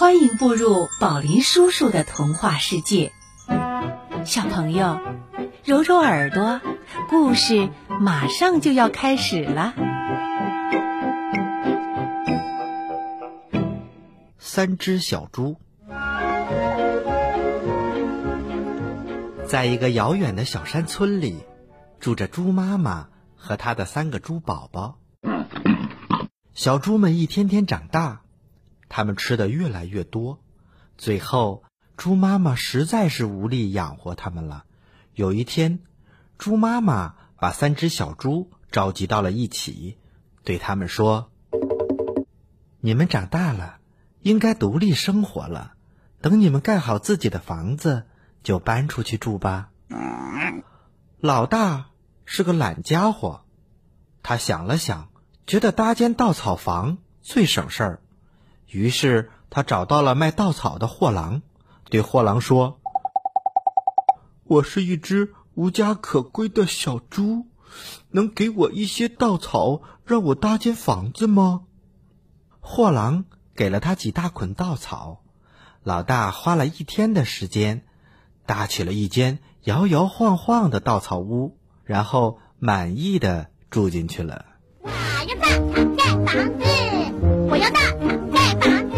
欢迎步入宝林叔叔的童话世界，小朋友，揉揉耳朵，故事马上就要开始了。三只小猪，在一个遥远的小山村里，住着猪妈妈和她的三个猪宝宝。小猪们一天天长大。他们吃的越来越多，最后猪妈妈实在是无力养活他们了。有一天，猪妈妈把三只小猪召集到了一起，对他们说：“你们长大了，应该独立生活了。等你们盖好自己的房子，就搬出去住吧。”老大是个懒家伙，他想了想，觉得搭间稻草房最省事儿。于是他找到了卖稻草的货郎，对货郎说：“我是一只无家可归的小猪，能给我一些稻草，让我搭间房子吗？”货郎给了他几大捆稻草，老大花了一天的时间，搭起了一间摇摇晃晃的稻草屋，然后满意的住进去了。我要稻草盖房子，牛大，盖房子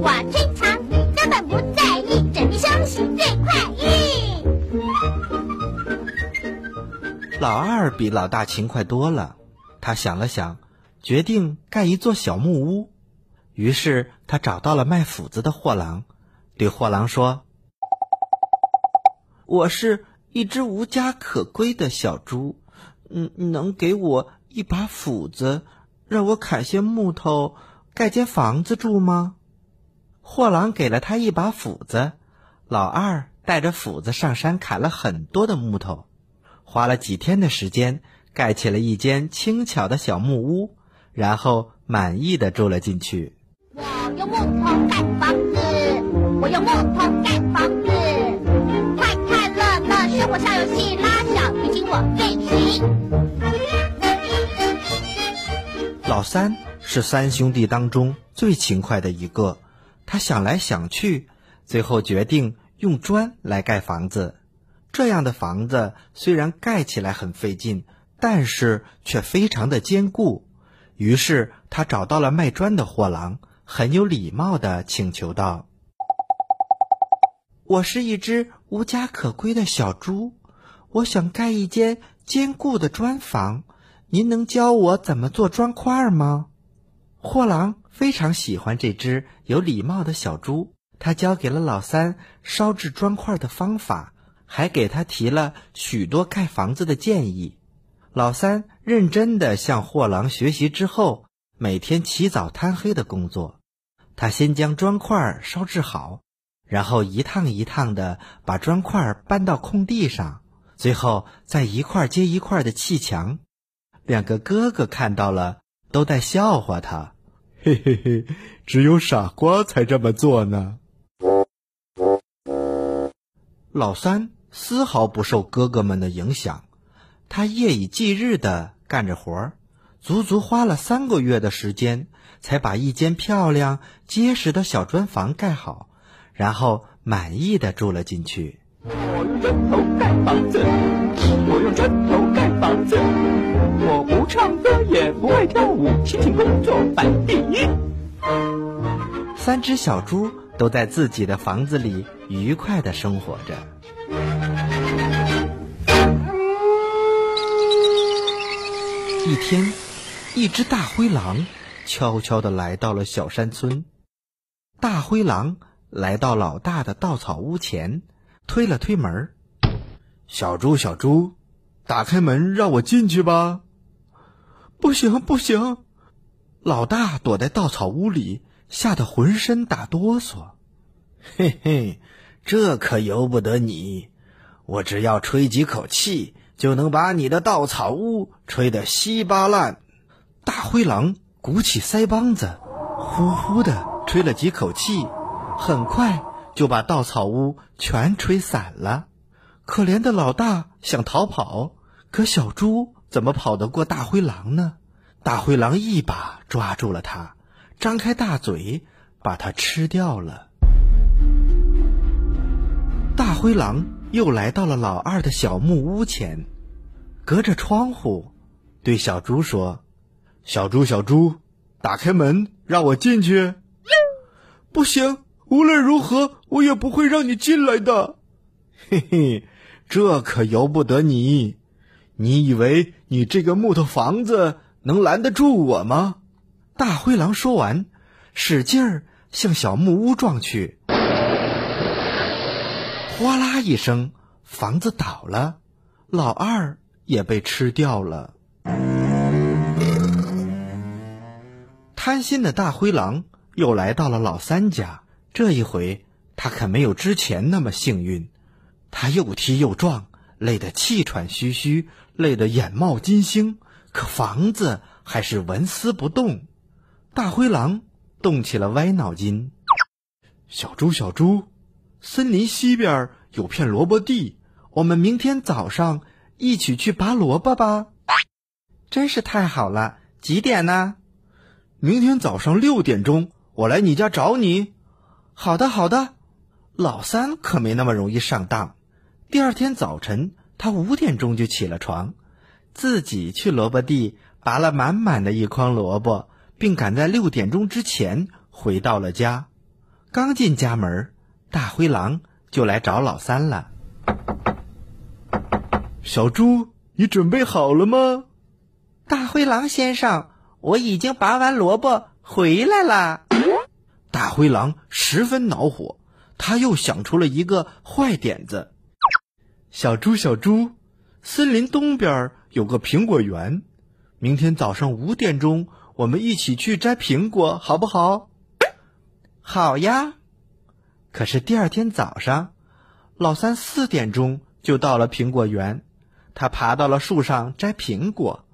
我平常根本不在意，整天休息最快意。老二比老大勤快多了，他想了想，决定盖一座小木屋。于是他找到了卖斧子的货郎，对货郎说：“我是一只无家可归的小猪，嗯，能给我一把斧子，让我砍些木头，盖间房子住吗？”货郎给了他一把斧子，老二带着斧子上山砍了很多的木头。花了几天的时间，盖起了一间轻巧的小木屋，然后满意的住了进去。我用木头盖房子，我用木头盖房子，快快乐乐生活小游戏，拉小提琴我最行。老三是三兄弟当中最勤快的一个，他想来想去，最后决定用砖来盖房子。这样的房子虽然盖起来很费劲，但是却非常的坚固。于是他找到了卖砖的货郎，很有礼貌的请求道：“我是一只无家可归的小猪，我想盖一间坚固的砖房，您能教我怎么做砖块吗？”货郎非常喜欢这只有礼貌的小猪，他教给了老三烧制砖块的方法。还给他提了许多盖房子的建议。老三认真的向货郎学习之后，每天起早贪黑的工作。他先将砖块烧制好，然后一趟一趟的把砖块搬到空地上，最后再一块接一块的砌墙。两个哥哥看到了，都在笑话他：“嘿嘿嘿，只有傻瓜才这么做呢。”老三。丝毫不受哥哥们的影响，他夜以继日的干着活儿，足足花了三个月的时间，才把一间漂亮结实的小砖房盖好，然后满意的住了进去。砖头盖房子，我用砖头盖房子，我不唱歌也不会跳舞，辛勤工作排第一。三只小猪都在自己的房子里愉快的生活着。一天，一只大灰狼悄悄地来到了小山村。大灰狼来到老大的稻草屋前，推了推门：“小猪，小猪，打开门让我进去吧。”“不行，不行！”老大躲在稻草屋里，吓得浑身打哆嗦。“嘿嘿，这可由不得你！我只要吹几口气。”就能把你的稻草屋吹得稀巴烂。大灰狼鼓起腮帮子，呼呼的吹了几口气，很快就把稻草屋全吹散了。可怜的老大想逃跑，可小猪怎么跑得过大灰狼呢？大灰狼一把抓住了它，张开大嘴，把它吃掉了。大灰狼又来到了老二的小木屋前，隔着窗户对小猪说：“小猪，小猪，打开门，让我进去。”“不行，无论如何，我也不会让你进来的。”“嘿嘿，这可由不得你。你以为你这个木头房子能拦得住我吗？”大灰狼说完，使劲儿向小木屋撞去。哗啦一声，房子倒了，老二也被吃掉了。贪心的大灰狼又来到了老三家，这一回他可没有之前那么幸运，他又踢又撞，累得气喘吁吁，累得眼冒金星，可房子还是纹丝不动。大灰狼动起了歪脑筋，小猪，小猪。森林西边有片萝卜地，我们明天早上一起去拔萝卜吧。真是太好了！几点呢？明天早上六点钟，我来你家找你。好的，好的。老三可没那么容易上当。第二天早晨，他五点钟就起了床，自己去萝卜地拔了满满的一筐萝卜，并赶在六点钟之前回到了家。刚进家门。大灰狼就来找老三了。小猪，你准备好了吗？大灰狼先生，我已经拔完萝卜回来了。大灰狼十分恼火，他又想出了一个坏点子。小猪，小猪，森林东边有个苹果园，明天早上五点钟，我们一起去摘苹果，好不好？好呀。可是第二天早上，老三四点钟就到了苹果园，他爬到了树上摘苹果。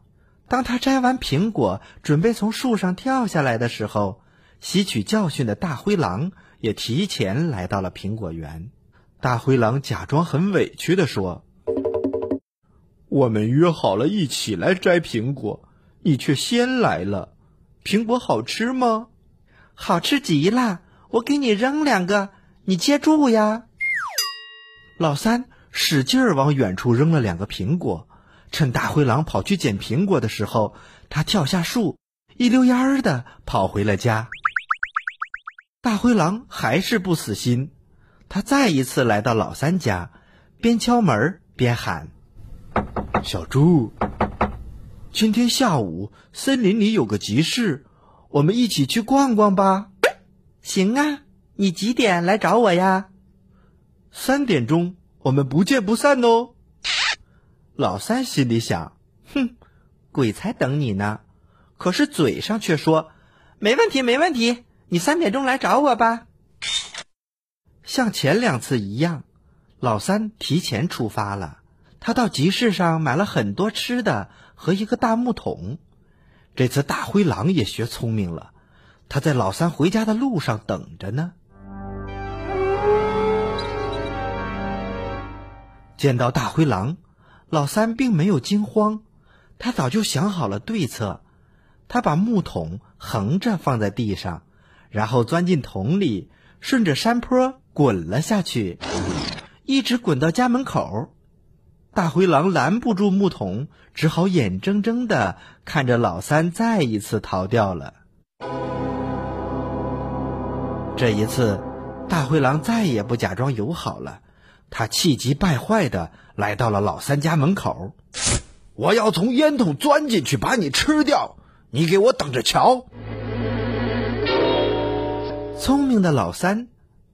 当他摘完苹果，准备从树上跳下来的时候，吸取教训的大灰狼也提前来到了苹果园。大灰狼假装很委屈地说：“我们约好了一起来摘苹果，你却先来了。苹果好吃吗？好吃极了！我给你扔两个。”你接住呀！老三使劲儿往远处扔了两个苹果，趁大灰狼跑去捡苹果的时候，他跳下树，一溜烟儿的跑回了家。大灰狼还是不死心，他再一次来到老三家，边敲门边喊：“小猪，今天下午森林里有个集市，我们一起去逛逛吧。”“行啊。”你几点来找我呀？三点钟，我们不见不散哦。老三心里想：哼，鬼才等你呢！可是嘴上却说：没问题，没问题。你三点钟来找我吧。像前两次一样，老三提前出发了。他到集市上买了很多吃的和一个大木桶。这次大灰狼也学聪明了，他在老三回家的路上等着呢。见到大灰狼，老三并没有惊慌，他早就想好了对策。他把木桶横着放在地上，然后钻进桶里，顺着山坡滚了下去，一直滚到家门口。大灰狼拦不住木桶，只好眼睁睁的看着老三再一次逃掉了。这一次，大灰狼再也不假装友好了。他气急败坏的来到了老三家门口，我要从烟筒钻进去把你吃掉，你给我等着瞧！聪明的老三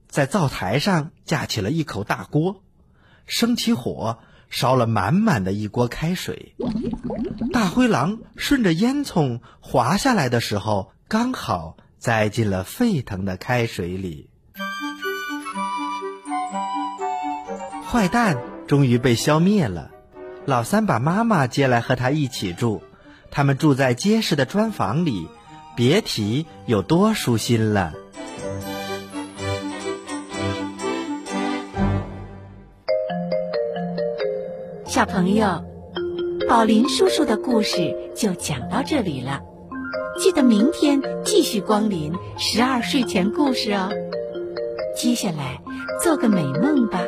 在灶台上架起了一口大锅，生起火，烧了满满的一锅开水。大灰狼顺着烟囱滑下来的时候，刚好栽进了沸腾的开水里。坏蛋终于被消灭了，老三把妈妈接来和他一起住，他们住在结实的砖房里，别提有多舒心了。小朋友，宝林叔叔的故事就讲到这里了。记得明天继续光临十二睡前故事哦。接下来做个美梦吧。